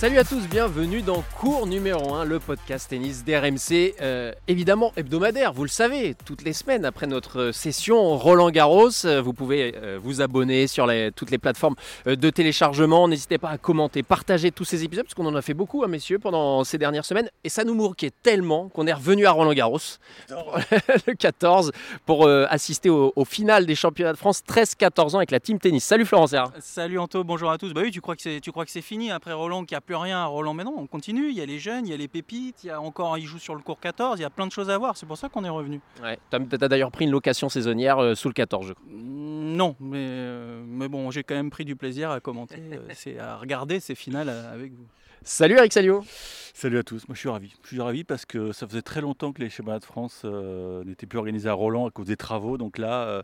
Salut à tous, bienvenue dans Cours numéro 1, le podcast tennis d'RMC, euh, évidemment hebdomadaire, vous le savez, toutes les semaines après notre session Roland Garros. Euh, Vous pouvez euh, vous abonner sur toutes les plateformes de téléchargement. N'hésitez pas à commenter, partager tous ces épisodes, parce qu'on en a fait beaucoup, hein, messieurs, pendant ces dernières semaines. Et ça nous manquait tellement qu'on est revenu à Roland Garros, le 14, pour assister au, au final des championnats de France 13-14 ans avec la team tennis. Salut Florence. Salut Anto, bonjour à tous. Bah oui, tu crois que c'est, fini après Roland, qu'il n'y a plus rien à Roland, mais non, on continue. Il y a les jeunes, il y a les pépites, il y a encore, ils jouent sur le cours 14, il y a plein de choses à voir. C'est pour ça qu'on est revenu. Ouais, t'as t'as d'ailleurs pris une location saisonnière euh, sous le 14, je crois. Mm, Non, mais, euh, mais bon, j'ai quand même pris du plaisir à commenter, euh, c'est à regarder ces finales euh, avec vous. Salut Eric Salio. Salut à tous, moi je suis ravi. Je suis ravi parce que ça faisait très longtemps que les championnats de France euh, n'étaient plus organisés à Roland à cause des travaux. Donc là, euh,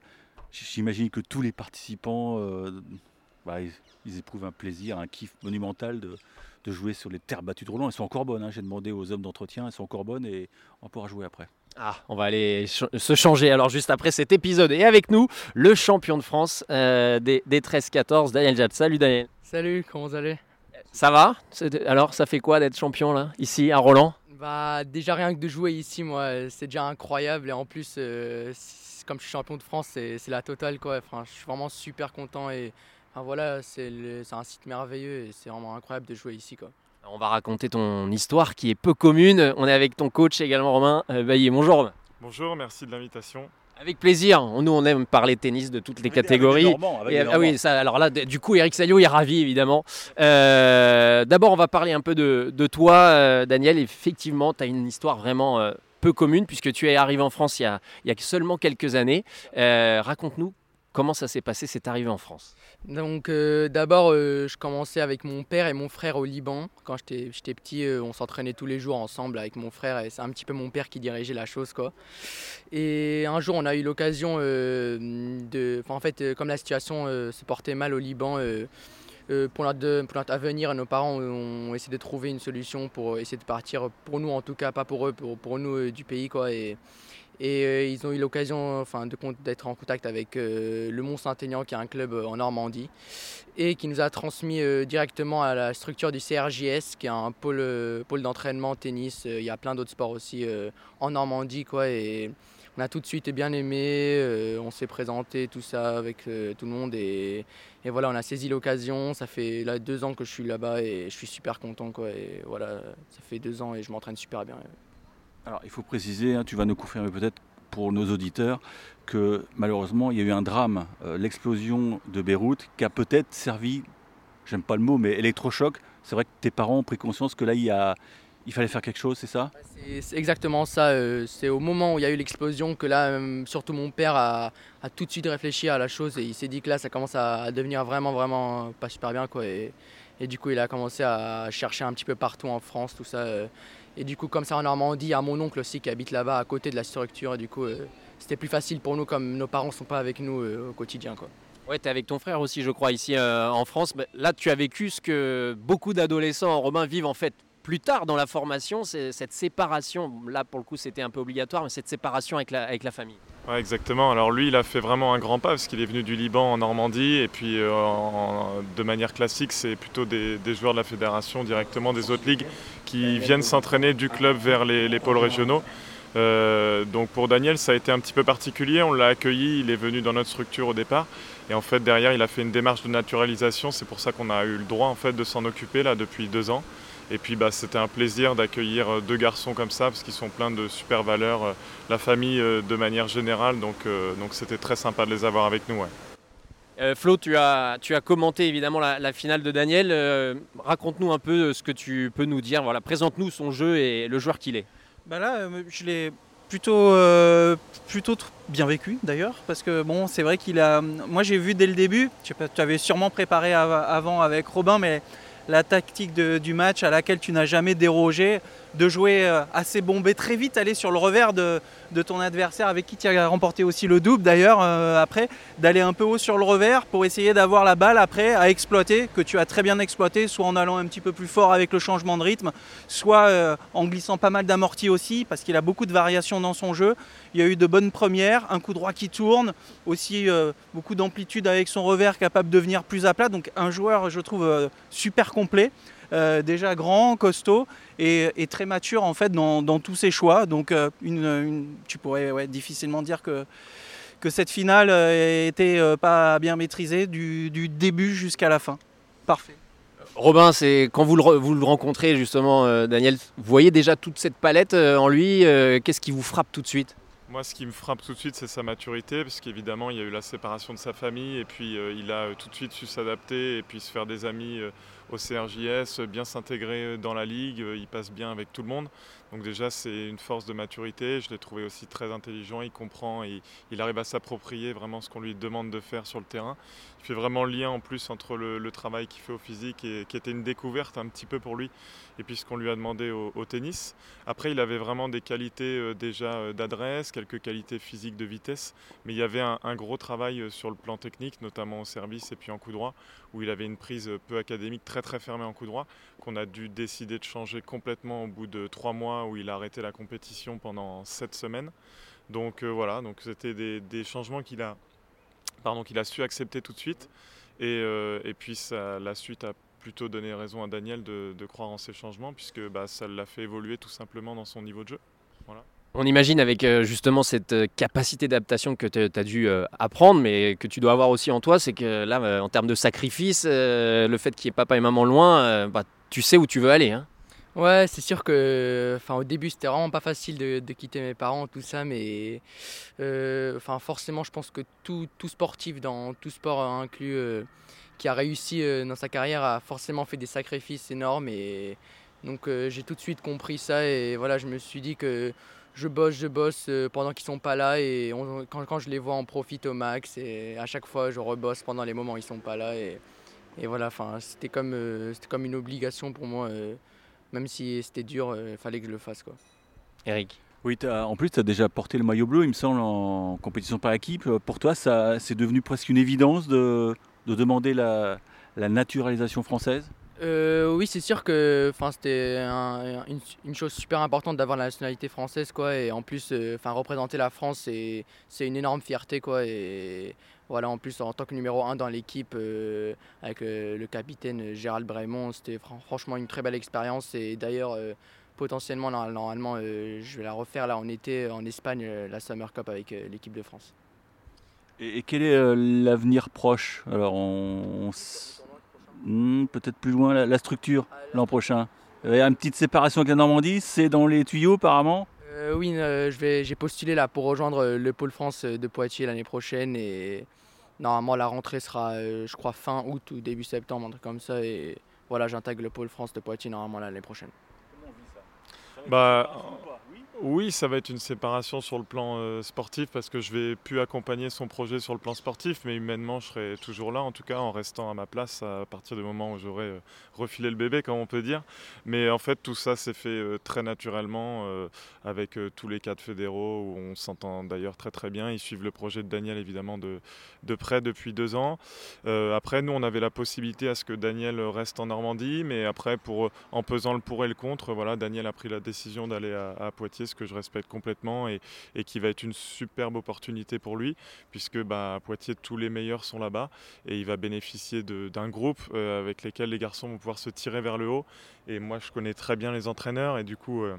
j'imagine que tous les participants, euh, bah, ils, ils éprouvent un plaisir, un kiff monumental de, de jouer sur les terres battues de Roland. Elles sont encore bonnes, hein. j'ai demandé aux hommes d'entretien, elles sont encore bonnes et on pourra jouer après. Ah, on va aller ch- se changer alors juste après cet épisode. Et avec nous, le champion de France euh, des, des 13-14, Daniel Jad. Salut Daniel. Salut, comment vous allez? Ça va? C'est- Alors, ça fait quoi d'être champion là, ici à Roland? Bah déjà rien que de jouer ici, moi, c'est déjà incroyable et en plus, euh, comme je suis champion de France, c'est c'est la totale quoi. Enfin, je suis vraiment super content et enfin, voilà, c'est un site merveilleux et c'est vraiment incroyable de jouer ici quoi. On va raconter ton histoire qui est peu commune. On est avec ton coach également, Romain euh, Bailly. Bonjour Romain. Bonjour, merci de l'invitation. Avec plaisir. Nous, on aime parler tennis de toutes les catégories. Et, ah oui, ça, alors là, du coup, Eric Salio est ravi, évidemment. Euh, D'abord, on va parler un peu de, de toi, euh, Daniel. Effectivement, tu as une histoire vraiment euh, peu commune, puisque tu es arrivé en France il y a, il y a seulement quelques années. Euh, Raconte-nous comment ça s'est passé, cette arrivée en France? Donc euh, d'abord, euh, je commençais avec mon père et mon frère au Liban. Quand j'étais petit, euh, on s'entraînait tous les jours ensemble avec mon frère et c'est un petit peu mon père qui dirigeait la chose quoi. Et un jour, on a eu l'occasion de, en fait, comme la situation se portait mal au Liban. pour, notre, pour notre avenir, nos parents ont essayé de trouver une solution pour essayer de partir, pour nous en tout cas, pas pour eux, pour, nous du pays. Quoi, et euh, ils ont eu l'occasion enfin, d'être en contact avec euh, le Mont Saint-Aignan, qui est un club euh, en Normandie, et qui nous a transmis directement à la structure du CRJS, qui est un pôle, pôle d'entraînement tennis. Il y a plein d'autres sports aussi en Normandie. Quoi, et on a tout de suite bien aimé, on s'est présenté, tout ça, avec tout le monde. Et, et voilà, on a saisi l'occasion. Ça fait là, deux ans que je suis là-bas et je suis super content. Quoi, et voilà, ça fait deux ans et je m'entraîne super bien. Alors il faut préciser, hein, tu vas nous confirmer peut-être pour nos auditeurs, que malheureusement il y a eu un drame, euh, l'explosion de Beyrouth, qui a peut-être servi, j'aime pas le mot, mais électrochoc. C'est vrai que tes parents ont pris conscience que là il, fallait faire quelque chose, c'est ça? C'est- exactement ça. euh, C'est au moment où il y a eu l'explosion que là, euh, surtout mon père a, tout de suite réfléchi à la chose et il s'est dit que là, ça commence à devenir vraiment, vraiment pas super bien. Quoi, et du coup, il a commencé à chercher un petit peu partout en France, tout ça. Et du coup, comme ça en Normandie, a mon oncle aussi qui habite là-bas à côté de la structure. Et du coup, euh, c'était plus facile pour nous comme nos parents ne sont pas avec nous euh, au quotidien. Quoi. Ouais, tu avec ton frère aussi, je crois, ici euh, en France. Mais là, tu as vécu ce que beaucoup d'adolescents romains vivent en fait plus tard dans la formation, c'est cette séparation. Là, pour le coup, c'était un peu obligatoire, mais cette séparation avec la, famille. Exactement. Alors lui, il a fait vraiment un grand pas parce qu'il est venu du Liban en Normandie et puis euh, de manière classique, c'est plutôt des, joueurs de la fédération directement des autres ligues qui viennent s'entraîner du club vers les, les pôles régionaux. Euh, donc pour Daniel, ça a été un petit peu particulier. On l'a accueilli, il est venu dans notre structure au départ. Et en fait, derrière, il a fait une démarche de naturalisation. C'est pour ça qu'on a eu le droit en fait de s'en occuper là depuis deux ans. Et puis bah, c'était un plaisir d'accueillir euh, deux garçons comme ça parce qu'ils sont pleins de super valeurs, euh, la famille euh, de manière générale. Donc euh, donc c'était très sympa de les avoir avec nous. ouais. Euh, Flo, tu as, tu as commenté évidemment la, la finale de Daniel. Euh, Raconte-nous un peu ce que tu peux nous dire. Voilà, Présente-nous son jeu et le joueur qu'il est. Bah là, euh, je l'ai plutôt, euh, plutôt bien vécu d'ailleurs, parce que bon, c'est vrai qu'il a. Moi, j'ai vu dès le début. Je sais pas, tu avais sûrement préparé av- avant avec Robin, mais la tactique du match à laquelle tu n'as jamais dérogé. De jouer euh, assez bombé très vite, aller sur le revers de, ton adversaire avec qui tu as remporté aussi le double d'ailleurs euh, après, d'aller un peu haut sur le revers pour essayer d'avoir la balle après à exploiter, que tu as très bien exploité, soit en allant un petit peu plus fort avec le changement de rythme, soit euh, en glissant pas mal d'amortis aussi, parce qu'il a beaucoup de variations dans son jeu. Il y a eu de bonnes premières, un coup droit qui tourne, aussi beaucoup d'amplitude avec son revers capable de venir plus à plat. Donc un joueur, je trouve, super complet. Euh, déjà grand, costaud et, et très mature en fait dans, dans tous ses choix. Donc euh, une, une- tu pourrais ouais, difficilement dire que, que cette finale euh, était euh, pas bien maîtrisée du, du début jusqu'à la fin. Parfait. Robin, c'est quand vous le, re- vous le rencontrez justement, euh, Daniel, vous voyez déjà toute cette palette euh, en lui. euh, Qu'est-ce qui vous frappe tout de suite? Moi, ce qui me frappe tout de suite, c'est sa maturité, parce qu'évidemment, il y a eu la séparation de sa famille, et puis euh, il a euh, tout de suite su s'adapter, et puis se faire des amis euh, au CRJS, bien s'intégrer dans la ligue, euh, il passe bien avec tout le monde. Donc déjà, c'est une force de maturité. Je l'ai trouvé aussi très intelligent, il comprend, et il arrive à s'approprier vraiment ce qu'on lui demande de faire sur le terrain. Il fait vraiment le lien en plus entre le, travail qu'il fait au physique, et qui était une découverte un petit peu pour lui, et puis ce qu'on lui a demandé au, tennis. Après, il avait vraiment des qualités euh, déjà euh, d'adresse, quelques qualités physiques de vitesse, mais il y avait un, un gros travail euh, sur le plan technique, notamment au service et puis en coup droit, où il avait une prise peu académique très très fermée en coup droit, qu'on a dû décider de changer complètement au bout de trois mois où il a arrêté la compétition pendant sept semaines. Donc euh, voilà, donc c'était des, changements qu'il a, pardon, qu'il a su accepter tout de suite. Et, euh, puis la suite a plutôt donné raison à Daniel de, croire en ces changements, puisque bah, ça l'a fait évoluer tout simplement dans son niveau de jeu. On imagine avec euh, justement cette capacité d'adaptation que tu as dû apprendre, mais que tu dois avoir aussi en toi, c'est que là, en termes de sacrifice, le fait qu'il y ait papa et maman loin, bah, tu sais où tu veux aller. Hein. Ouais, c'est sûr que, enfin, au début, c'était vraiment pas facile de, quitter mes parents, tout ça, mais, euh, enfin, forcément, je pense que tout, tout sportif dans tout sport inclus, euh, qui a réussi euh, dans sa carrière, a forcément fait des sacrifices énormes, et donc j'ai tout de suite compris ça, et voilà, je me suis dit que je bosse, je bosse pendant qu'ils sont pas là, et quand, quand je les vois, on profite au max, et à chaque fois, je rebosse pendant les moments où ils sont pas là, et, et voilà, enfin, c'était comme, c'était comme une obligation pour moi. Euh, même si c'était dur, il fallait que je le fasse. Quoi. Eric Oui, t'as- en plus, tu as déjà porté le maillot bleu, il me semble, en compétition par équipe. Euh, Pour toi, ça, c'est devenu presque une évidence de, de demander la, la naturalisation française? Euh, oui, c'est sûr que c'était un- une, une chose super importante d'avoir la nationalité française. Quoi, et en plus, euh, représenter la France, c'est c'est une énorme fierté. Quoi, et voilà, en plus, en tant que numéro 1 dans l'équipe, euh, avec euh, le capitaine euh, Gérald Bremont, c'était fran- franchement une très belle expérience. Et d'ailleurs, potentiellement, nor- normalement, je vais la refaire là en été en Espagne, la Summer Cup avec l'équipe de France. Et, et quel est l'avenir proche? Alors, on, on s- Hmm, peut-être plus loin, la, la structure l'an prochain. Il y a une petite séparation avec la Normandie, c'est dans les tuyaux apparemment? Euh, oui, euh, j'ai postulé là pour rejoindre le pôle France de Poitiers l'année prochaine et normalement la rentrée sera, euh, je crois, fin août ou début septembre, un truc comme ça. Et voilà, j'intègre le pôle France de Poitiers normalement l'année prochaine. Bah, oui, ça va être une séparation sur le plan euh, sportif parce que je vais plus accompagner son projet sur le plan sportif, mais humainement, je serai toujours là, en tout cas en restant à ma place à partir du moment où j'aurai euh, refilé le bébé, comme on peut dire. Mais en fait, tout ça s'est fait euh, très naturellement avec tous les cadres fédéraux où on s'entend d'ailleurs très très bien. Ils suivent le projet de Daniel évidemment de, de près depuis deux ans. Après, nous, on avait la possibilité à ce que Daniel reste en Normandie, mais après, pour, en pesant le pour et le contre, voilà, Daniel a pris la décision d'aller à Poitiers, que je respecte complètement et, qui va être une superbe opportunité pour lui, puisque bah, à Poitiers, tous les meilleurs sont là-bas et il va bénéficier d'un groupe euh, avec lesquels les garçons vont pouvoir se tirer vers le haut. Et moi, je connais très bien les entraîneurs et du coup. euh,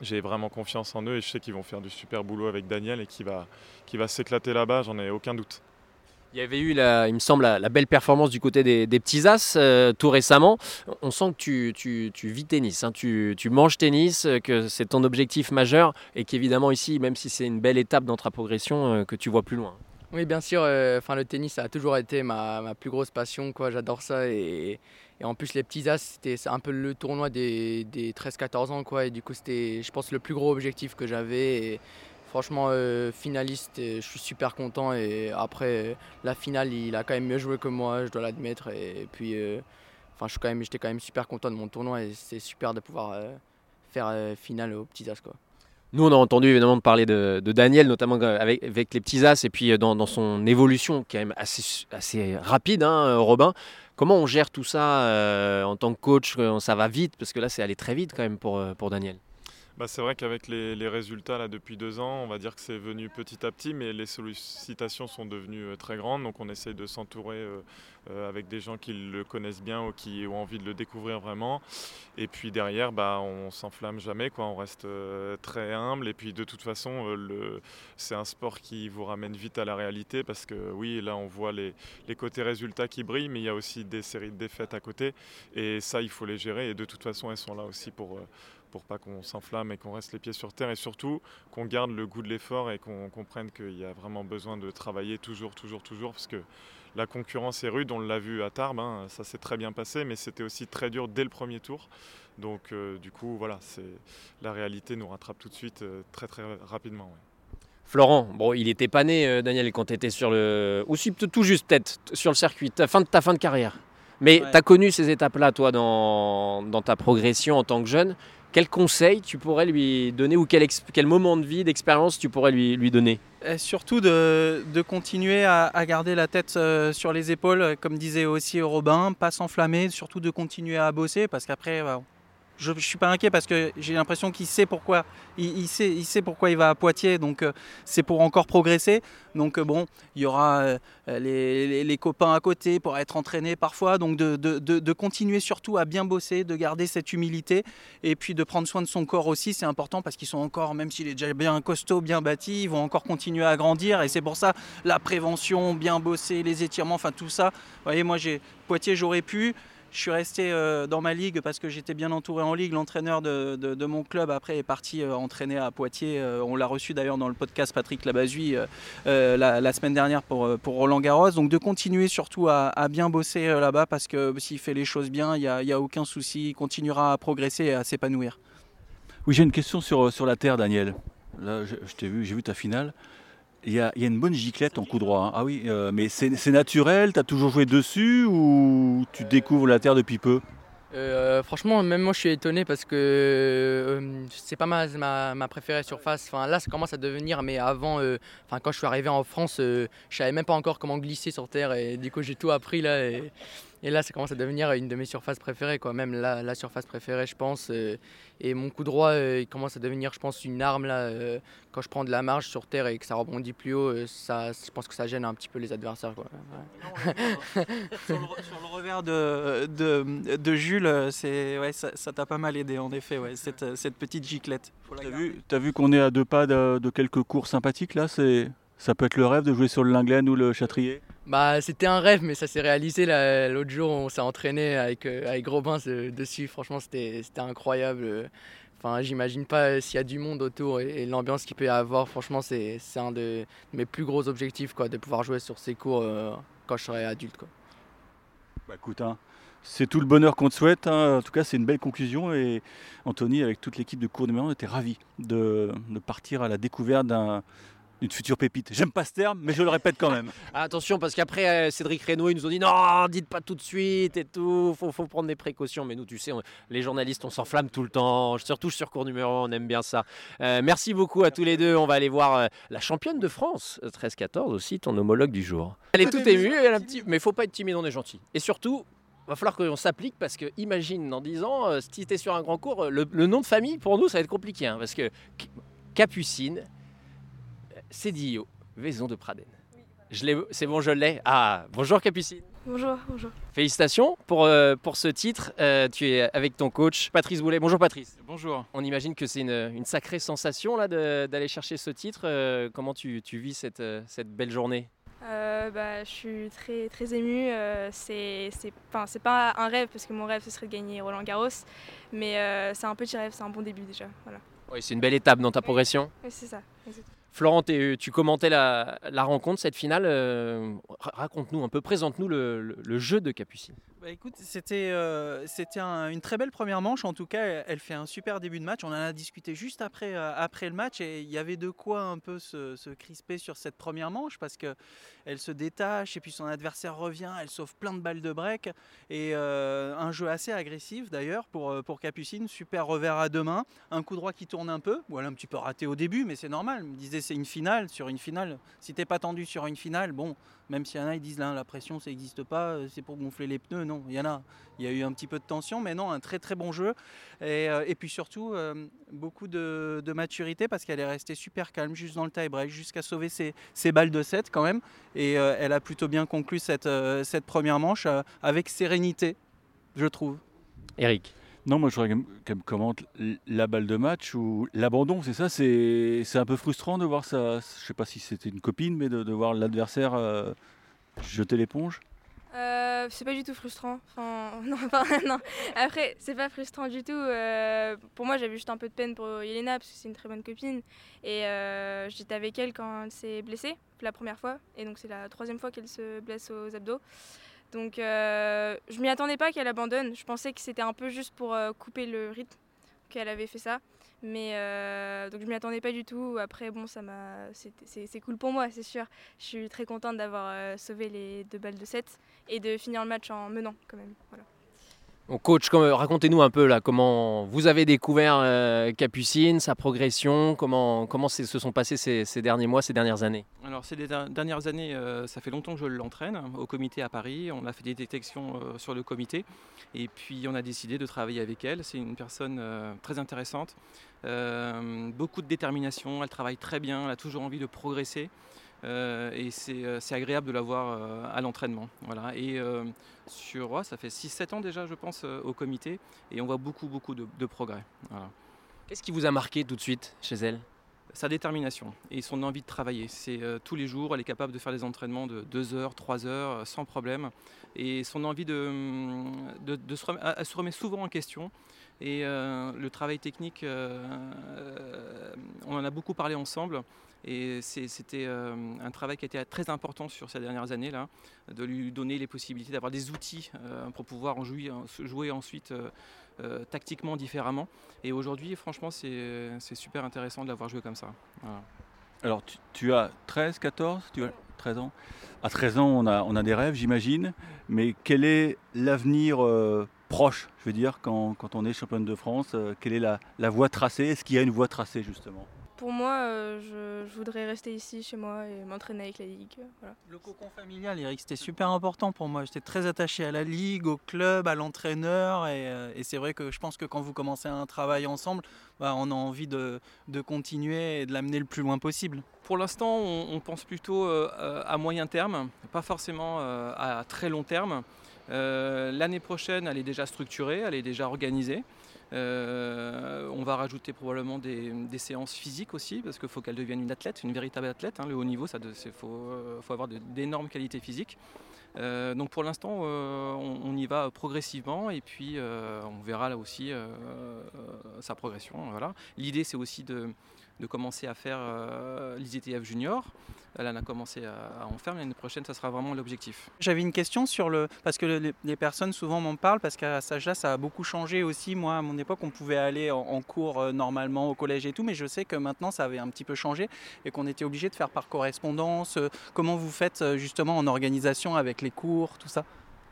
j'ai vraiment confiance en eux et je sais qu'ils vont faire du super boulot avec Daniel et qu'il va, va s'éclater là-bas, j'en ai aucun doute. Il y avait eu, il me semble, la, belle performance du côté des, petits as euh, tout récemment. On sent que tu, vis tennis, hein, tu, manges tennis, euh, que c'est ton objectif majeur et qu'évidemment ici, même si c'est une belle étape dans ta progression, euh, que tu vois plus loin. Oui, bien sûr, le tennis a toujours été ma, plus grosse passion. quoi. J'adore ça. Et, en plus, les petits as, c'était un peu le tournoi des, des 13-14 ans. Quoi, et du coup, c'était, je pense, le plus gros objectif que j'avais. Franchement, euh, finaliste, et je suis super content. Et après, euh, la finale, il a quand même mieux joué que moi, je dois l'admettre. Et, puis, euh, enfin, je quand j'étais quand même super content de mon tournoi. Et c'est super de pouvoir euh, faire euh, finale aux petits as. Quoi. Nous, on a entendu évidemment parler de, Daniel, notamment avec, les petits as, et puis euh, dans, son évolution qui est quand même assez, assez rapide, hein, Robin. Comment on gère tout ça euh, en tant que coach Ça va vite, parce que là, c'est allé très vite quand même pour, pour Daniel. Bah, c'est vrai qu'avec les, résultats là, depuis deux ans, on va dire que c'est venu petit à petit, mais les sollicitations sont devenues euh, très grandes. Donc on essaye de s'entourer euh, euh, avec des gens qui le connaissent bien ou qui ont envie de le découvrir vraiment. Et puis derrière, bah, on s'enflamme jamais, on reste très humble. Et puis de toute façon, c'est un sport qui vous ramène vite à la réalité parce que oui, là on voit les côtés résultats qui brillent, mais il y a aussi des séries de défaites à côté. Et ça, il faut les gérer. Et de toute façon, elles sont là aussi pour pour pas qu'on s'enflamme et qu'on reste les pieds sur terre et surtout qu'on garde le goût de l'effort et qu'on comprenne qu'il y a vraiment besoin de travailler toujours, toujours, toujours parce que la concurrence est rude, on l'a vu à Tarbes, hein, ça s'est très bien passé, mais c'était aussi très dur dès le premier tour. Donc euh, du coup, voilà, la réalité nous rattrape tout de suite euh, très très rapidement. Ouais. Florent, bon, il était pas né, euh, Daniel, quand tu étais sur le. Aussi tout juste peut-être sur le circuit, ta fin de, ta fin de carrière. Mais ouais. tu as connu ces étapes-là, toi, dans, dans ta progression en tant que jeune. Quel conseil tu pourrais lui donner ou quel, moment de vie, d'expérience tu pourrais lui, donner? Et Surtout de, continuer à, garder la tête euh, sur les épaules, comme disait aussi Robin, pas s'enflammer, surtout de continuer à bosser parce qu'après, bah, je ne suis pas inquiet parce que j'ai l'impression qu'il sait pourquoi il, sait, pourquoi il va à Poitiers, donc euh, c'est pour encore progresser. Donc euh, bon, il y aura euh, les, copains à côté pour être entraînés parfois, donc de, de, continuer surtout à bien bosser, de garder cette humilité et puis de prendre soin de son corps aussi, c'est important parce qu'ils sont encore, même s'il est déjà bien costaud, bien bâti, ils vont encore continuer à grandir et c'est pour ça la prévention, bien bosser, les étirements, enfin tout ça. Vous voyez, moi j'ai Poitiers, j'aurais pu. Je suis resté euh, dans ma ligue parce que j'étais bien entouré en ligue. L'entraîneur de, mon club après est parti euh, entraîner à Poitiers. Euh, on l'a reçu d'ailleurs dans le podcast Patrick Labazui la, la, semaine dernière pour, Roland Garros. Donc de continuer surtout à, bien bosser là-bas parce que s'il fait les choses bien, il n'y a, a, aucun souci. Il continuera à progresser et à s'épanouir. Oui, j'ai une question sur, sur la terre, Daniel. Là, je t'ai vu, j'ai vu ta finale. Il y, a, il y, a, une bonne giclette en coup droit. Hein. Ah oui, euh, mais c'est naturel Tu as toujours joué dessus ou tu découvres la terre depuis peu? euh, franchement, même moi je suis étonné parce que euh, c'est pas ma, ma, ma, préférée surface. Enfin, là, ça commence à devenir, mais avant, euh, enfin, quand je suis arrivé en France, je savais même pas encore comment glisser sur terre et du coup, j'ai tout appris là. Et, et, là, ça commence à devenir une de mes surfaces préférées, quoi. Même la, la surface préférée, je pense. et mon coup droit, il commence à devenir, je pense, une arme là. quand je prends de la marge sur terre et que ça rebondit plus haut, ça, je pense que ça gêne un petit peu les adversaires, quoi. Ouais. sur, le, sur, le, revers de, de, de Jules c'est ouais, ça t'a pas mal aidé en effet, ouais, cette, cette petite giclette. T'as vu, as vu qu'on est à deux pas de, de quelques cours sympathiques là C'est ça peut être le rêve de jouer sur le Linglen ou le Châtrier? Bah, c'était un rêve, mais ça s'est réalisé l'autre jour. On s'est entraîné avec, euh, avec Robin dessus. Franchement, c'était incroyable. Enfin, j'imagine pas s'il y a du monde autour et, l'ambiance qu'il peut y avoir. Franchement, c'est un de mes plus gros objectifs, quoi, de pouvoir jouer sur ces cours euh, quand je serai adulte. Quoi. Bah, écoute, hein, c'est tout le bonheur qu'on te souhaite. Hein. En tout cas, c'est une belle conclusion. Et Anthony, avec toute l'équipe de cours numéro 1, était ravi de, de, partir à la découverte d'un une future pépite. J'aime pas ce terme, mais je le répète quand même. Attention, parce qu'après, euh, Cédric Reynaud, ils nous ont dit non, dites pas tout de suite et tout, faut, faut prendre des précautions. Mais nous, tu sais, on, les journalistes, on s'enflamme tout le temps, surtout sur cours numéro 1, on aime bien ça. Euh, merci beaucoup à tous les deux. On va aller voir euh, la championne de France, 13-14 aussi, ton homologue du jour. Elle est toute émue, elle a un petit... mais faut pas être timide, on est gentil. Et surtout, va falloir qu'on s'applique parce que imagine dans 10 ans, euh, si tu es sur un grand cours, le, le, nom de famille pour nous ça va être compliqué hein, parce que Capucine, Cédillo, Vaison de Praden. Oui. C'est bon, je l'ai. Ah, bonjour Capucine. Bonjour, bonjour. Félicitations pour, euh, pour ce titre. Euh, tu es avec ton coach Patrice Boulet. Bonjour Patrice. Bonjour. On imagine que c'est une, une, sacrée sensation là d'aller chercher ce titre. Euh, comment tu, tu, vis cette, cette belle journée? Euh, bah, je suis très, très émue. Euh, c'est pas un rêve, parce que mon rêve, ce serait de gagner Roland Garros. Mais euh, c'est un petit rêve, c'est un bon début déjà. Voilà. Oui, c'est une belle étape dans ta progression. Oui, c'est ça. Florent, tu commentais la, rencontre, cette finale. Raconte-nous un peu, présente-nous le, jeu de Capucine. Bah, écoute, c'était euh, une très belle première manche. En tout cas, elle, fait un super début de match. On en a discuté juste après, euh, après le match et il y avait de quoi un peu se, se crisper sur cette première manche parce que elle se détache et puis son adversaire revient. Elle sauve plein de balles de break et euh, un jeu assez agressif d'ailleurs pour, euh, pour Capucine. Super revers à deux mains, un coup droit qui tourne un peu. Voilà, un petit peu raté au début, mais c'est normal. Je me disais, c'est une finale. Sur une finale, si t'es pas tendu sur une finale, bon, même s'il y en a, ils disent là, la pression, ça n'existe pas, euh, c'est pour gonfler les pneus. Non, il y en a. Il y a eu un petit peu de tension, mais non, un très très bon jeu. Et, euh, puis surtout, euh, beaucoup de, maturité parce qu'elle est restée super calme juste dans le tie-break, jusqu'à sauver ses, balles de 7 quand même. Et elle a plutôt bien conclu cette, cette première manche avec sérénité, je trouve. Eric. Non, moi je voudrais qu'elle me commente la balle de match ou l'abandon, c'est ça C'est un peu frustrant de voir ça. Je sais pas si c'était une copine, mais de, de voir l'adversaire euh, jeter l'éponge. Euh, c'est pas du tout frustrant. Enfin, non, enfin, non. Après, c'est pas frustrant du tout. Euh, pour moi, j'avais juste un peu de peine pour Yelena parce que c'est une très bonne copine. Et euh, j'étais avec elle quand elle s'est blessée la première fois. Et donc, c'est la troisième fois qu'elle se blesse aux abdos. Donc, euh, je m'y attendais pas qu'elle abandonne. Je pensais que c'était un peu juste pour euh, couper le rythme qu'elle avait fait ça. Mais euh, donc je m'y attendais pas du tout. Après bon ça m'a c'est cool pour moi c'est sûr. Je suis très contente d'avoir sauvé les deux balles de 7 et de finir le match en menant quand même. Coach, racontez-nous un peu là comment vous avez découvert euh, Capucine, sa progression, comment, se sont passés ces, derniers mois, ces dernières années? Alors ces der- dernières années, euh, ça fait longtemps que je l'entraîne au comité à Paris. On a fait des détections euh, sur le comité et puis on a décidé de travailler avec elle. C'est une personne très intéressante, beaucoup de détermination, elle travaille très bien, elle a toujours envie de progresser. et c'est agréable de la voir à l'entraînement. Sur, ouais, ça fait 6-7 ans déjà, je pense, euh, au comité, et on voit beaucoup, beaucoup de, de progrès. Voilà Qu'est-ce qui vous a marqué tout de suite chez elle? Sa détermination et son envie de travailler. C'est euh, tous les jours, elle est capable de faire des entraînements de 2 heures, 3 heures euh, sans problème. Et son envie de, de, de se, rem- elle se remet souvent en question. Et euh, le travail technique, euh, on en a beaucoup parlé ensemble. Et c'était euh, un travail qui a été très important sur ces dernières années, là, de lui donner les possibilités d'avoir des outils euh, pour pouvoir jouer, ensuite euh, tactiquement différemment. Et aujourd'hui, franchement, c'est super intéressant de l'avoir joué comme ça. Alors, tu, as 13, 14 tu as 13 ans? À 13 ans, on a, des rêves, j'imagine. Mais quel est l'avenir proche, je veux dire, quand, on est championne de France? Quelle est la voie tracée? Est-ce qu'il y a une voie tracée, justement? Pour moi, euh, je, je voudrais rester ici chez moi et m'entraîner avec la ligue. euh, Voilà. Le cocon familial, Eric, c'était super important pour moi. J'étais très attaché à la ligue, au club, à l'entraîneur. Et, euh, et c'est vrai que je pense que quand vous commencez un travail ensemble, bah, on a envie de, de continuer et de l'amener le plus loin possible. Pour l'instant, on, on pense plutôt euh, à moyen terme, pas forcément euh, à très long terme. Euh, L'année prochaine, elle est déjà structurée, elle est déjà organisée. Euh, on va rajouter probablement des, séances physiques aussi, parce qu'il faut qu'elle devienne une athlète, une véritable athlète. hein. Le haut niveau, il faut, euh, faut avoir d'énormes qualités physiques. Euh, donc pour l'instant, on, on y va progressivement et puis on verra là aussi sa progression. Voilà. L'idée, c'est aussi de, de commencer à faire euh, l'IZTF Junior. Elle en a commencé à, à en faire, mais l'année prochaine, ça sera vraiment l'objectif. J'avais une question sur le. Parce que les, les personnes souvent m'en parlent, parce qu'à cet âge-là, ça a beaucoup changé aussi. Moi, à mon époque, on pouvait aller en, en cours euh, normalement au collège et tout, mais je sais que maintenant, ça avait un petit peu changé et qu'on était obligé de faire par correspondance. Euh, Comment vous faites euh, justement en organisation avec les cours, tout ça?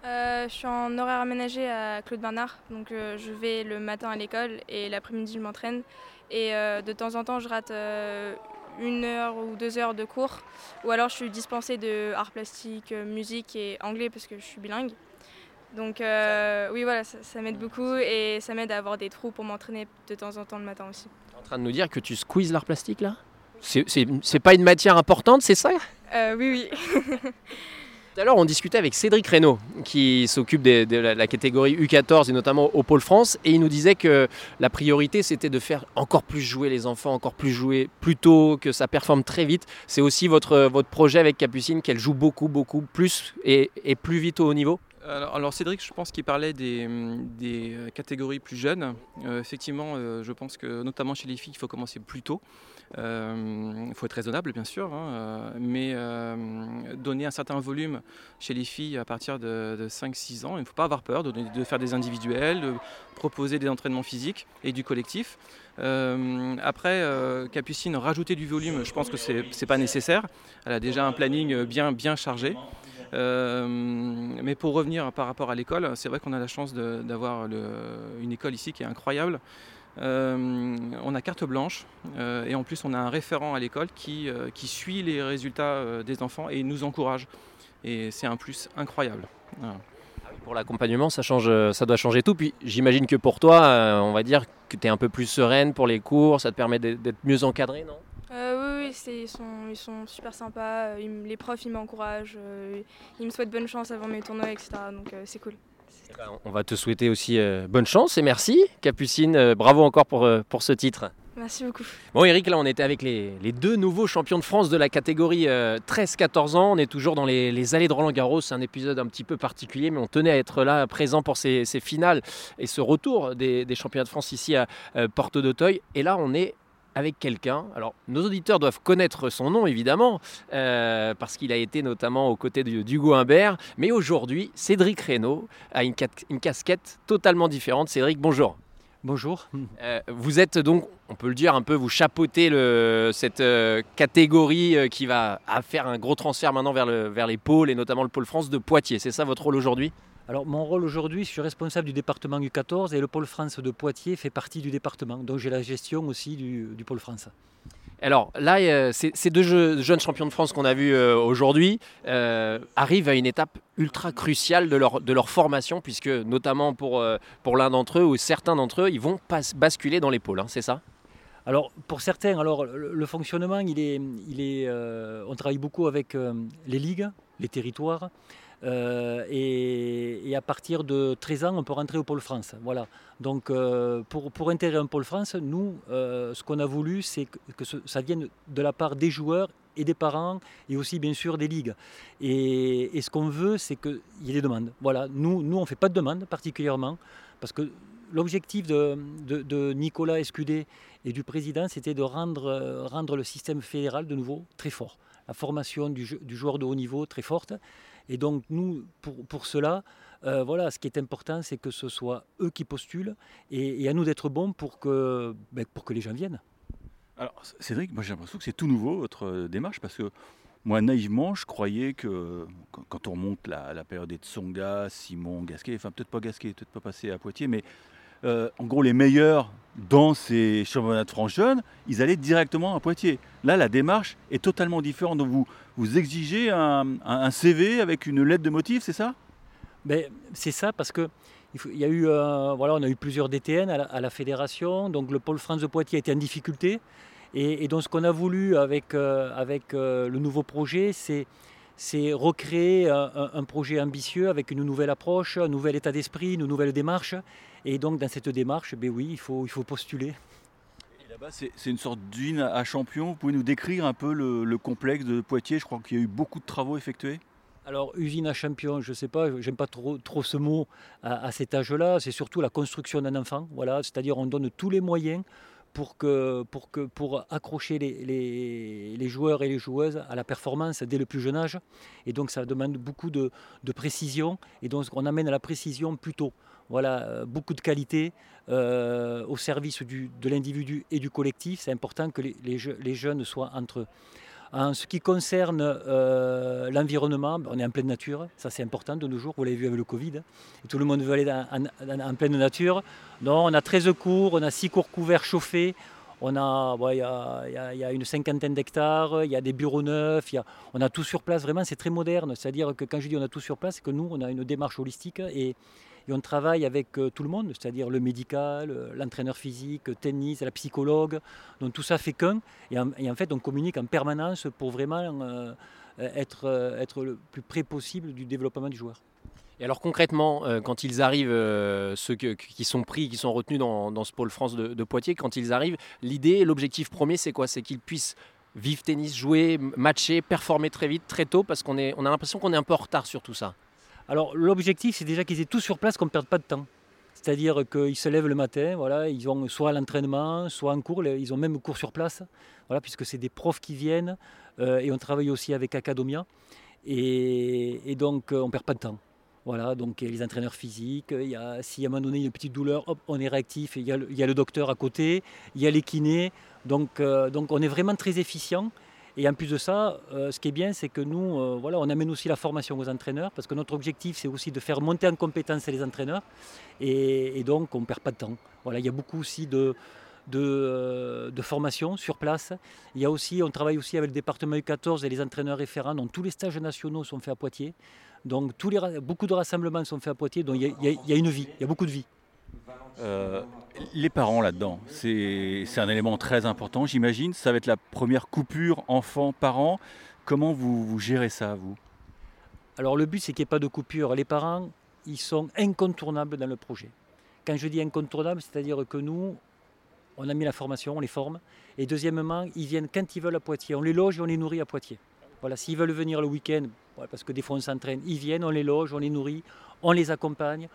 Euh, je suis en horaire aménagé à Claude Bernard, donc euh, je vais le matin à l'école et l'après-midi je m'entraîne. Et euh, de temps en temps je rate euh, une heure ou deux heures de cours, ou alors je suis dispensée de art plastique, euh, musique et anglais parce que je suis bilingue. Donc euh, oui voilà, ça, ça m'aide beaucoup et ça m'aide à avoir des trous pour m'entraîner de temps en temps le matin aussi. Tu es en train de nous dire que tu squeezes l'art plastique là? C'est- pas une matière importante, c'est ça? Euh, oui oui. Tout à l'heure, on discutait avec Cédric Reynaud, qui s'occupe de, la, catégorie U14 et notamment au Pôle France, et il nous disait que la priorité c'était de faire encore plus jouer les enfants, encore plus jouer plus tôt, que ça performe très vite. C'est aussi votre, projet avec Capucine, qu'elle joue beaucoup, beaucoup plus et, plus vite au haut niveau? Alors, Cédric, je pense qu'il parlait des, des, catégories plus jeunes. Euh, effectivement, euh, je pense que notamment chez les filles, il faut commencer plus tôt. Euh, il faut être raisonnable, bien sûr, hein, mais donner un certain volume chez les filles à partir de, 5-6 ans. Il ne faut pas avoir peur de, faire des individuels, de proposer des entraînements physiques et du collectif. après, Capucine, rajouter du volume, je pense que ce n'est pas nécessaire. Elle a déjà un planning bien, bien chargé. Euh, mais pour revenir par rapport à l'école, c'est vrai qu'on a la chance d'avoir une école ici qui est incroyable. Euh, on a carte blanche euh, et en plus on a un référent à l'école qui, qui, suit les résultats des enfants et nous encourage. Et c'est un plus incroyable. Ah pour l'accompagnement, ça, change, ça doit changer tout. Puis j'imagine que pour toi, on va dire que tu es un peu plus sereine pour les cours, ça te permet d'être mieux encadré, non? Oui, oui ils, sont, ils sont super sympas. les profs, ils m'encouragent. ils me souhaitent bonne chance avant mes tournois, etc. Donc c'est cool. Eh ben, on va te souhaiter aussi bonne chance et merci. Capucine, bravo encore pour, pour ce titre. Merci beaucoup. Bon Eric, là on était avec les, deux nouveaux champions de France de la catégorie 13-14 ans. On est toujours dans les, allées de Roland Garros. C'est un épisode un petit peu particulier, mais on tenait à être là présent pour ces, finales et ce retour des, des championnats de France ici à Porte d'Auteuil. Et là on est avec quelqu'un. Alors, nos auditeurs doivent connaître son nom, évidemment, euh, parce qu'il a été notamment aux côtés d'Hugo Humbert. Mais aujourd'hui, Cédric Reynaud a une, casquette totalement différente. Cédric, bonjour. Bonjour. Euh, vous êtes donc, on peut le dire un peu, vous chapeautez le, cette euh, catégorie qui va faire un gros transfert maintenant vers, le, vers les pôles, et notamment le pôle France de Poitiers. C'est ça votre rôle aujourd'hui? Alors mon rôle aujourd'hui, je suis responsable du département U14 et le pôle France de Poitiers fait partie du département. Donc j'ai la gestion aussi du, pôle France. Alors là, ces, deux jeunes champions de France qu'on a vus euh, aujourd'hui euh, arrivent à une étape ultra cruciale de leur, de leur formation, puisque notamment pour, euh, pour l'un d'entre eux ou certains d'entre eux, ils vont pas basculer dans les pôles, hein, c'est ça? Alors pour certains, alors le, fonctionnement, il est, il est, on travaille beaucoup avec les ligues, les territoires. Euh, et, à partir de 13 ans, on peut rentrer au pôle France. Voilà. Donc, euh, pour, intégrer un pôle France, nous, euh, ce qu'on a voulu, c'est que, ça vienne de la part des joueurs et des parents, et aussi bien sûr des ligues. Et, ce qu'on veut, c'est qu'il y ait des demandes. Voilà. Nous, nous on ne fait pas de demandes particulièrement, parce que l'objectif de, Nicolas Escudé et du président, c'était de rendre, rendre le système fédéral de nouveau très fort. La formation du, du joueur de haut niveau très forte. Et donc nous, pour, cela, euh, voilà, ce qui est important, c'est que ce soit eux qui postulent et, à nous d'être bons pour que, ben, pour que les gens viennent. Alors Cédric, moi j'ai l'impression que c'est tout nouveau votre euh, démarche parce que moi naïvement je croyais que quand on remonte la, la période des Tsonga, Simon, Gasquet, enfin peut-être pas Gasquet, peut-être pas passé à Poitiers, mais euh, en gros, les meilleurs dans ces championnats de France jeunes, ils allaient directement à Poitiers. Là, la démarche est totalement différente. Donc, vous, vous exigez un, CV avec une lettre de motif, c'est ça? Ben, C'est ça, parce que il, y a eu, euh, voilà, on a eu plusieurs DTN à la, fédération. Donc, le pôle France de Poitiers était en difficulté. Et, donc, ce qu'on a voulu avec, euh, avec le nouveau projet, c'est c'est recréer un, projet ambitieux avec une nouvelle approche, un nouvel état d'esprit, une nouvelle démarche. Et donc dans cette démarche, ben oui, il faut, il faut postuler. C'est une sorte d'usine à champion. Vous pouvez nous décrire un peu le, complexe de Poitiers? Je crois qu'il y a eu beaucoup de travaux effectués. Alors, usine à champion, je ne sais pas, j'aime pas trop, trop ce mot à, à cet âge-là. C'est surtout la construction d'un enfant. Voilà, c'est-à-dire on donne tous les moyens pour, accrocher les, joueurs et les joueuses à la performance dès le plus jeune âge. Et donc ça demande beaucoup de, précision. Et donc on amène à la précision plus tôt. Voilà, euh, beaucoup de qualité euh, au service de l'individu et du collectif. C'est important que les, jeunes soient entre eux. En ce qui concerne euh, l'environnement, on est en pleine nature, ça c'est important de nos jours, vous l'avez vu avec le Covid, tout le monde veut aller en, pleine nature. Donc on a 13 cours, on a 6 cours couverts chauffés, on a, il y, a, une cinquantaine d'hectares, il y a des bureaux neufs, on a tout sur place, vraiment c'est très moderne, c'est-à-dire que quand je dis on a tout sur place, c'est que nous on a une démarche holistique et, et on travaille avec euh, tout le monde, c'est-à-dire le médical, euh, l'entraîneur physique, le tennis, la psychologue. Donc tout ça fait qu'un. Et, en fait, on communique en permanence pour vraiment euh, être, être le plus près possible du développement du joueur. Et alors concrètement, quand ils arrivent, ceux qui sont pris, qui sont retenus dans, ce pôle France de, Poitiers, quand ils arrivent, l'idée, l'objectif premier, c'est quoi? C'est qu'ils puissent vivre tennis, jouer, matcher, performer très vite, très tôt, parce qu'on on a l'impression qu'on est un peu en retard sur tout ça. Alors l'objectif, c'est déjà qu'ils aient tout sur place, qu'on ne perde pas de temps. C'est-à-dire qu'ils se lèvent le matin, voilà, ils ont soit à l'entraînement, soit en cours, ils ont même cours sur place, voilà, puisque c'est des profs qui viennent, euh, et on travaille aussi avec Academia, et, donc euh, on ne perd pas de temps. Voilà, donc les entraîneurs physiques, il y a, si à un moment donné il y a une petite douleur, hop, on est réactif, il y, a, le docteur à côté, il y a les kinés, donc, euh, donc on est vraiment très efficient. Et en plus de ça, euh, ce qui est bien, c'est que nous, euh, voilà, on amène aussi la formation aux entraîneurs, parce que notre objectif, c'est aussi de faire monter en compétence les entraîneurs, et, donc on ne perd pas de temps. Voilà, il y a beaucoup aussi de, de, de, formation sur place. Il y a aussi, on travaille aussi avec le département U14 et les entraîneurs référents, donc tous les stages nationaux sont faits à Poitiers. Donc tous les, beaucoup de rassemblements sont faits à Poitiers, donc il y, a, une vie, il y a beaucoup de vie. Euh, les parents là-dedans, c'est un élément très important, j'imagine. Ça va être la première coupure enfant-parent. Comment vous, vous, gérez ça, vous? Alors le but, c'est qu'il n'y ait pas de coupure. Les parents, ils sont incontournables dans le projet. Quand je dis incontournables, c'est-à-dire que nous, on a mis la formation, on les forme. Et deuxièmement, ils viennent quand ils veulent à Poitiers. On les loge et on les nourrit à Poitiers. Voilà, s'ils veulent venir le week-end, parce que des fois on s'entraîne, ils viennent, on les loge, on les nourrit, on les accompagne.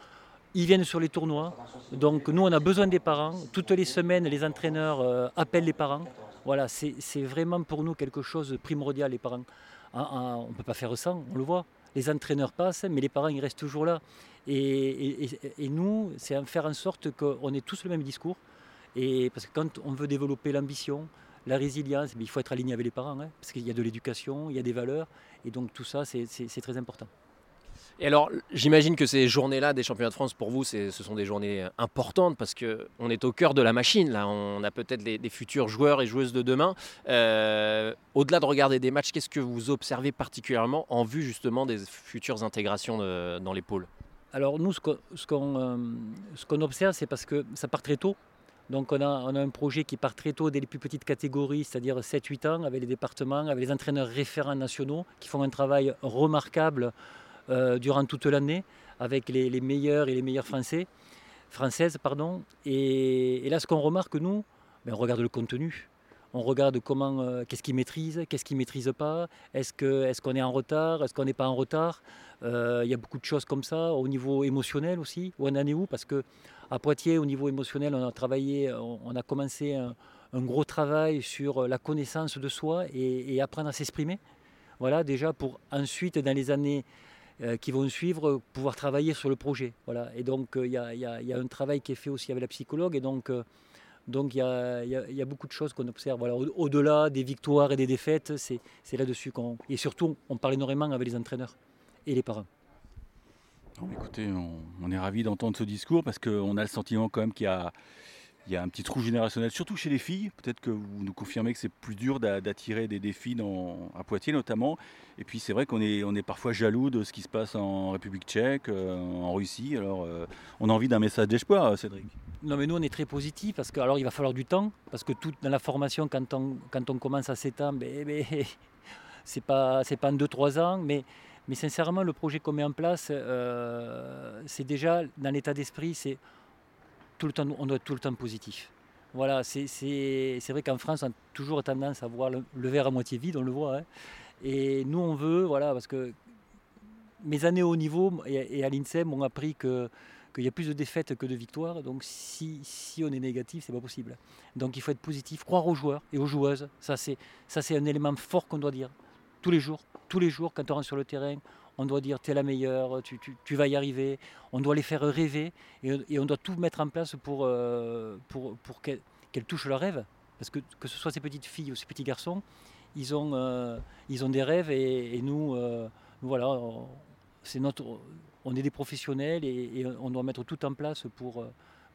Ils viennent sur les tournois. Donc nous, on a besoin des parents. Toutes les semaines, les entraîneurs euh, appellent les parents. Voilà, c'est vraiment pour nous quelque chose de primordial, les parents. Ah, ah, on ne peut pas faire sans, on le voit. Les entraîneurs passent, mais les parents, ils restent toujours là. Et, nous, c'est faire en sorte qu'on ait tous le même discours. Et parce que quand on veut développer l'ambition, la résilience, il faut être aligné avec les parents, hein, parce qu'il y a de l'éducation, il y a des valeurs, et donc tout ça, c'est très important. Et alors, j'imagine que ces journées-là des championnats de France, pour vous, ce sont des journées importantes parce qu'on est au cœur de la machine. Là, on a peut-être des futurs joueurs et joueuses de demain. Euh, au-delà de regarder des matchs, qu'est-ce que vous observez particulièrement en vue justement des futures intégrations dans les pôles? Alors nous, euh, ce qu'on observe, c'est parce que ça part très tôt. Donc on a, on a, un projet qui part très tôt dès les plus petites catégories, c'est-à-dire 7-8 ans, avec les départements, avec les entraîneurs référents nationaux qui font un travail remarquable euh, durant toute l'année avec les, meilleurs et les meilleurs français, françaises. Pardon. Et, là, ce qu'on remarque, nous, ben, on regarde le contenu. On regarde comment, euh, qu'est-ce qu'ils maîtrisent, qu'est-ce qu'ils ne maîtrisent pas, est-ce qu'on est, qu'on est en retard, est-ce qu'on n'est pas en retard? Euh, il y a beaucoup de choses comme ça, au niveau émotionnel aussi, où on en est où? Parce que à Poitiers, au niveau émotionnel, on a travaillé, on, a commencé un, gros travail sur la connaissance de soi et apprendre à s'exprimer. Voilà, déjà pour ensuite, dans les années qui vont suivre, pouvoir travailler sur le projet. Voilà. Et donc euh, il y, a un travail qui est fait aussi avec la psychologue. Et donc euh, donc il y, a, beaucoup de choses qu'on observe. Voilà. Au-delà des victoires et des défaites, c'est là-dessus qu'on... Et surtout, on parle énormément avec les entraîneurs et les parents. écoutez, on, est ravis d'entendre ce discours parce qu'on a le sentiment quand même qu'il y a il y a un petit trou générationnel, surtout chez les filles. Peut-être que vous nous confirmez que c'est plus dur d'attirer des, défis dans, à Poitiers notamment. Et puis c'est vrai qu'on est, on est parfois jaloux de ce qui se passe en République tchèque, euh, en Russie. Alors euh, on a envie d'un message d'espoir, euh, Cédric. Non mais nous on est très positifs parce que alors il va falloir du temps parce que tout dans la formation quand on, quand on commence à 7 ans, ben, ben, c'est pas c'est pas en 2-3 ans, mais mais sincèrement le projet qu'on met en place, c'est déjà dans l'état d'esprit, c'est tout le temps, on doit être tout le temps positif. Voilà, c'est vrai qu'en France, on a toujours tendance à voir le, verre à moitié vide, on le voit. Hein. Et nous, on veut, voilà, parce que mes années au niveau et, à l'INSEM m'ont appris que qu'il y a plus de défaites que de victoires. Donc si, si on est négatif, c'est pas possible. Donc il faut être positif, croire aux joueurs et aux joueuses. Ça c'est ça c'est un élément fort qu'on doit dire tous les jours. Tous les jours, quand on rentre sur le terrain, on doit dire tu es la meilleure, tu, vas y arriver, on doit les faire rêver et, on doit tout mettre en place pour, euh, pour, pour qu'elles touchent leurs rêves. Parce que que ce soit ces petites filles ou ces petits garçons, ils ont, euh, des rêves et, nous, euh, voilà, c'est notre, on est des professionnels et, on doit mettre tout en place pour,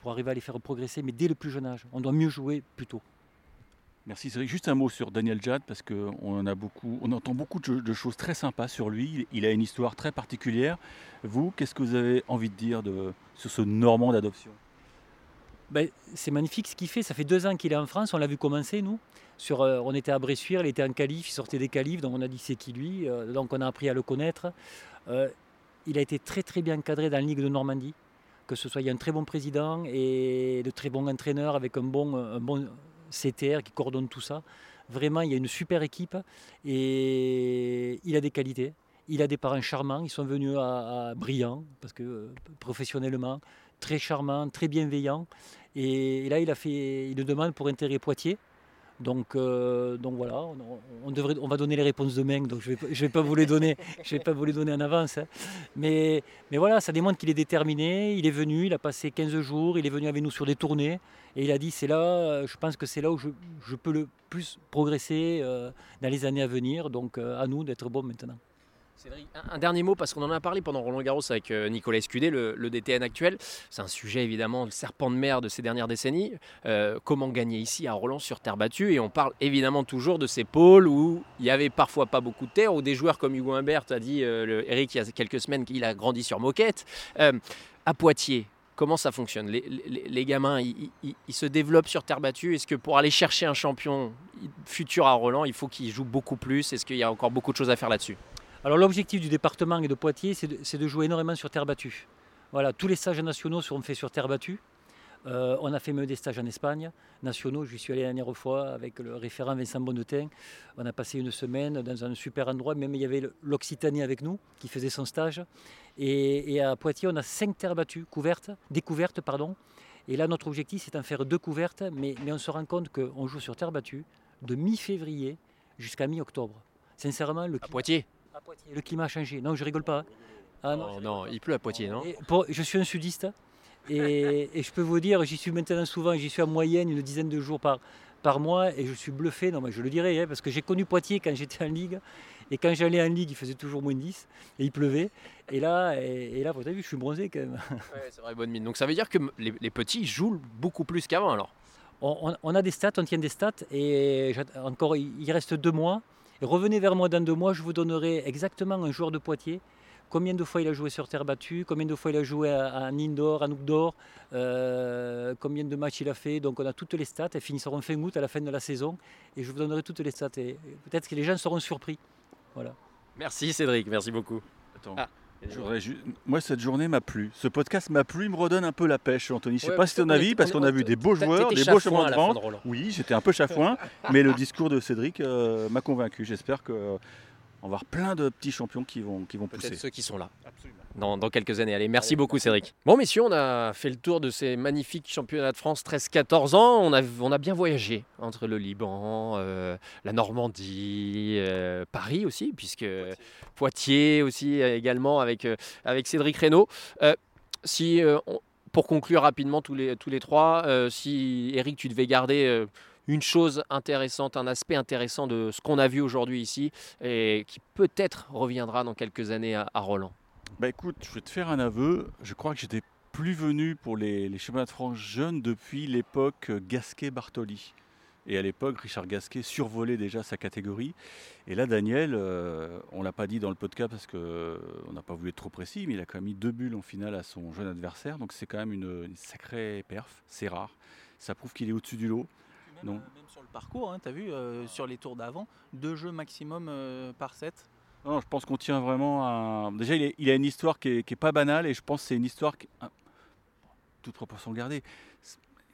pour arriver à les faire progresser, mais dès le plus jeune âge. On doit mieux jouer plus tôt. Merci Cédric. Juste un mot sur Daniel Jad parce qu'on on entend beaucoup de, choses très sympas sur lui. Il a une histoire très particulière. Vous, qu'est-ce que vous avez envie de dire sur ce Normand d'adoption? Ben, C'est magnifique ce qu'il fait. Ça fait deux ans qu'il est en France. On l'a vu commencer, nous. Sur, euh, on était à Bressuire, il était en qualif, il sortait des qualifs, donc on a dit c'est qui lui. Euh, donc on a appris à le connaître. Euh, il a été très très bien cadré dans la Ligue de Normandie. Que ce soit, il y a un très bon président et de très bons entraîneurs avec un bon, un bon CTR qui coordonne tout ça. Vraiment, il y a une super équipe et il a des qualités. Il a des parents charmants. Ils sont venus à, Briand, parce que euh, professionnellement, très charmant, très bienveillant. Et, là, il a fait une demande pour intégrer Poitiers. Donc, euh, donc voilà, on, va donner les réponses demain, donc je ne vais, pas vous les donner, en avance. hein. Mais, mais voilà, ça démontre qu'il est déterminé, il est venu, il a passé 15 jours, il est venu avec nous sur des tournées, et il a dit c'est là, euh, je pense que c'est là où je, peux le plus progresser euh, dans les années à venir, donc à nous d'être bons maintenant. Cédric, un, dernier mot, parce qu'on en a parlé pendant Roland Garros avec euh, Nicolas Escudé, le, DTN actuel. C'est un sujet évidemment, le serpent de mer de ces dernières décennies. Euh, comment gagner ici à Roland sur terre battue? Et on parle évidemment toujours de ces pôles où il y avait parfois pas beaucoup de terre, où des joueurs comme Hugo Humbert a dit, euh, Eric, il y a quelques semaines, qu'il a grandi sur moquette. À Poitiers, comment ça fonctionne? Les, gamins, ils, se développent sur terre battue? Est-ce que pour aller chercher un champion futur à Roland, il faut qu'ils jouent beaucoup plus? Est-ce qu'il y a encore beaucoup de choses à faire là-dessus? Alors l'objectif du département et de Poitiers, c'est de, de, jouer énormément sur terre battue. Voilà, tous les stages nationaux seront faits sur terre battue. Euh, on a fait même des stages en Espagne, nationaux. Je suis allé la dernière fois avec le référent Vincent Bonnetin. On a passé une semaine dans un super endroit. Même il y avait l'Occitanie avec nous qui faisait son stage. Et, et, à Poitiers, on a cinq terres battues couvertes, découvertes. Pardon. Et là, notre objectif, c'est d'en faire deux couvertes. Mais, mais on se rend compte qu'on joue sur terre battue de mi-février jusqu'à mi-octobre. Sincèrement, le à Poitiers? À Poitiers. Le climat a changé. Non, je rigole pas. Ah, non, oh, non, il pleut à Poitiers, non pour, Je suis un sudiste et, et je peux vous dire, j'y suis maintenant souvent, j'y suis en moyenne une dizaine de jours par, par mois et je suis bluffé. Non, mais je le dirais, hein, parce que j'ai connu Poitiers quand j'étais en Ligue et quand j'allais en Ligue, il faisait toujours moins 10 et il pleuvait. Et là, et, et là vous avez vu, je suis bronzé quand même. Ouais, c'est vrai, bonne mine. Donc ça veut dire que les, les petits jouent beaucoup plus qu'avant alors? On, on, a des stats, on tient des stats et encore, il reste deux mois. Et revenez vers moi dans deux mois, je vous donnerai exactement un joueur de Poitiers, combien de fois il a joué sur terre battue, combien de fois il a joué en indoor, en outdoor, euh, combien de matchs il a fait. Donc on a toutes les stats, elles finiront fin août à la fin de la saison et je vous donnerai toutes les stats. Et peut-être que les gens seront surpris. Voilà. Merci Cédric, merci beaucoup. Attends. Ah. Ju... Moi, cette journée m'a plu. Ce podcast m'a plu. Il me redonne un peu la pêche, Anthony. Je ne sais ouais, pas si c'est ton avis, parce qu'on a vu des beaux joueurs, des beaux chemins de vente. Oui, j'étais un peu chafouin, mais le discours de Cédric euh, m'a convaincu. J'espère que. Euh, on va avoir plein de petits champions qui vont, qui vont pousser. Peut-être ceux qui sont là. Dans, dans, quelques années. Allez, merci Allez, beaucoup Cédric. Bon messieurs, on a fait le tour de ces magnifiques championnats de France 13-14 ans. On a, on a bien voyagé entre le Liban, euh, la Normandie, euh, Paris aussi, puisque Poitiers, Poitiers aussi euh, également avec, euh, avec Cédric Reynaud. Euh, si, on, pour conclure rapidement tous les, tous les trois, si Eric, tu devais garder une chose intéressante, un aspect intéressant de ce qu'on a vu aujourd'hui ici et qui peut-être reviendra dans quelques années à, à Roland bah écoute, je vais te faire un aveu. Je crois que j'étais plus venu pour les, les chemins de France jeunes depuis l'époque Gasquet-Bartoli. Et à l'époque, Richard Gasquet survolait déjà sa catégorie. Et là, Daniel, euh, on ne l'a pas dit dans le podcast parce qu'on euh, n'a pas voulu être trop précis, mais il a quand même mis deux bulles en finale à son jeune adversaire. Donc c'est quand même une, une sacrée perf. C'est rare. Ça prouve qu'il est au-dessus du lot. Même, sur le parcours, hein, tu as vu, euh, sur les tours d'avant, deux jeux maximum euh, par set. Non, je pense qu'on tient vraiment à. Déjà, il, est, il a une histoire qui n'est pas banale et je pense que c'est une histoire qui. Toute proportion gardée.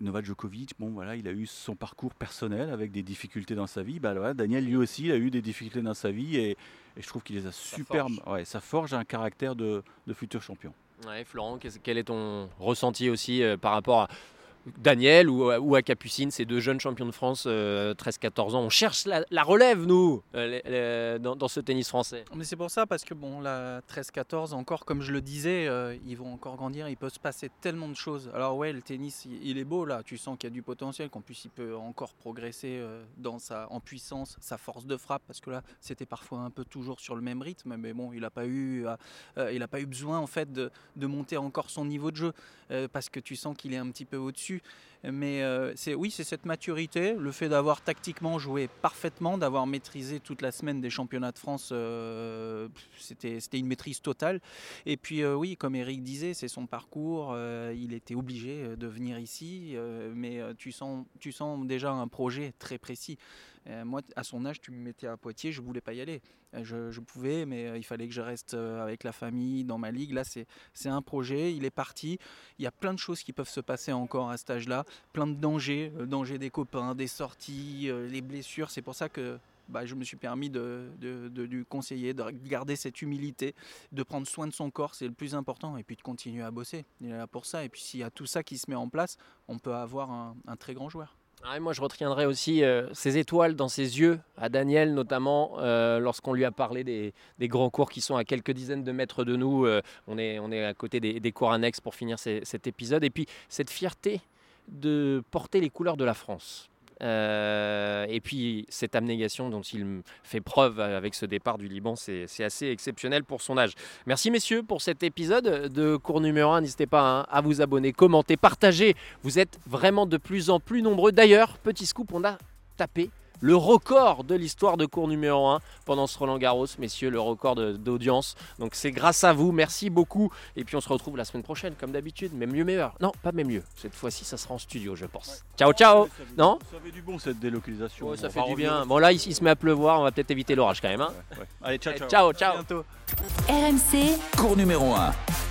Novak Djokovic, bon voilà, il a eu son parcours personnel avec des difficultés dans sa vie. Bah, voilà, Daniel lui aussi, il a eu des difficultés dans sa vie et, et je trouve qu'il les a super. Ouais, ça forge un caractère de, de futur champion. Ouais, Florent, quel est ton ressenti aussi euh, par rapport à Daniel ou, ou, à Capucine, ces deux jeunes champions de France, euh, 13-14 ans. On cherche la, relève, nous, euh, dans, ce tennis français. Mais c'est pour ça, parce que bon, la 13-14, encore comme je le disais, euh, ils vont encore grandir, il peut se passer tellement de choses. Alors ouais, le tennis, il, est beau là, tu sens qu'il y a du potentiel, qu'en plus il peut encore progresser euh, dans sa, en puissance, sa force de frappe, parce que là, c'était parfois un peu toujours sur le même rythme, mais bon, il n'a pas eu, euh, pas eu besoin en fait de, de, monter encore son niveau de jeu, parce que tu sens qu'il est un petit peu au-dessus. Mais euh, oui, c'est cette maturité, le fait d'avoir tactiquement joué parfaitement, d'avoir maîtrisé toute la semaine des championnats de France, euh, c'était une maîtrise totale. Et puis euh, oui, comme Eric disait, c'est son parcours, il était obligé de venir ici, mais tu sens déjà un projet très précis. Euh, moi, à son âge, tu me mettais à Poitiers, je voulais pas y aller. Euh, je, pouvais, mais euh, il fallait que je reste avec la famille, dans ma ligue. Là, c'est un projet, il est parti. Il y a plein de choses qui peuvent se passer encore à cet âge-là, plein de dangers, le danger des copains, des sorties, les blessures. C'est pour ça que bah, je me suis permis de, de- lui conseiller de garder cette humilité, de prendre soin de son corps, c'est le plus important, et puis de continuer à bosser. Il est là pour ça. Et puis s'il y a tout ça qui se met en place, on peut avoir un très grand joueur. Ah, moi, je retiendrai aussi euh, ces étoiles dans ses yeux, à Daniel notamment, euh, lorsqu'on lui a parlé des, grands cours qui sont à quelques dizaines de mètres de nous. euh, on, est, à côté des, cours annexes pour finir cet épisode. Et puis, cette fierté de porter les couleurs de la France. Euh, et puis cette abnégation dont il fait preuve avec ce départ du Liban, c'est assez exceptionnel pour son âge. Merci messieurs pour cet épisode de cours numéro 1. N'hésitez pas hein, à vous abonner, commenter, partager. Vous êtes vraiment de plus en plus nombreux. D'ailleurs, petit scoop, on a tapé le record de l'histoire de cours numéro 1 pendant ce Roland Garros, messieurs, le record d'audience. Donc c'est grâce à vous, merci beaucoup. Et puis on se retrouve la semaine prochaine, comme d'habitude, même mieux, meilleur. Non, pas même mieux. Cette fois-ci, ça sera en studio, je pense. Ciao, ciao. Non? Ça avait du bon cette délocalisation. Ouais, ça On fait du bien. Bon là, il, il se met à pleuvoir, on va peut-être éviter l'orage quand même. hein. Ouais. Allez, ciao, ciao. Ciao, ciao. bientôt. RMC, Cours numéro 1.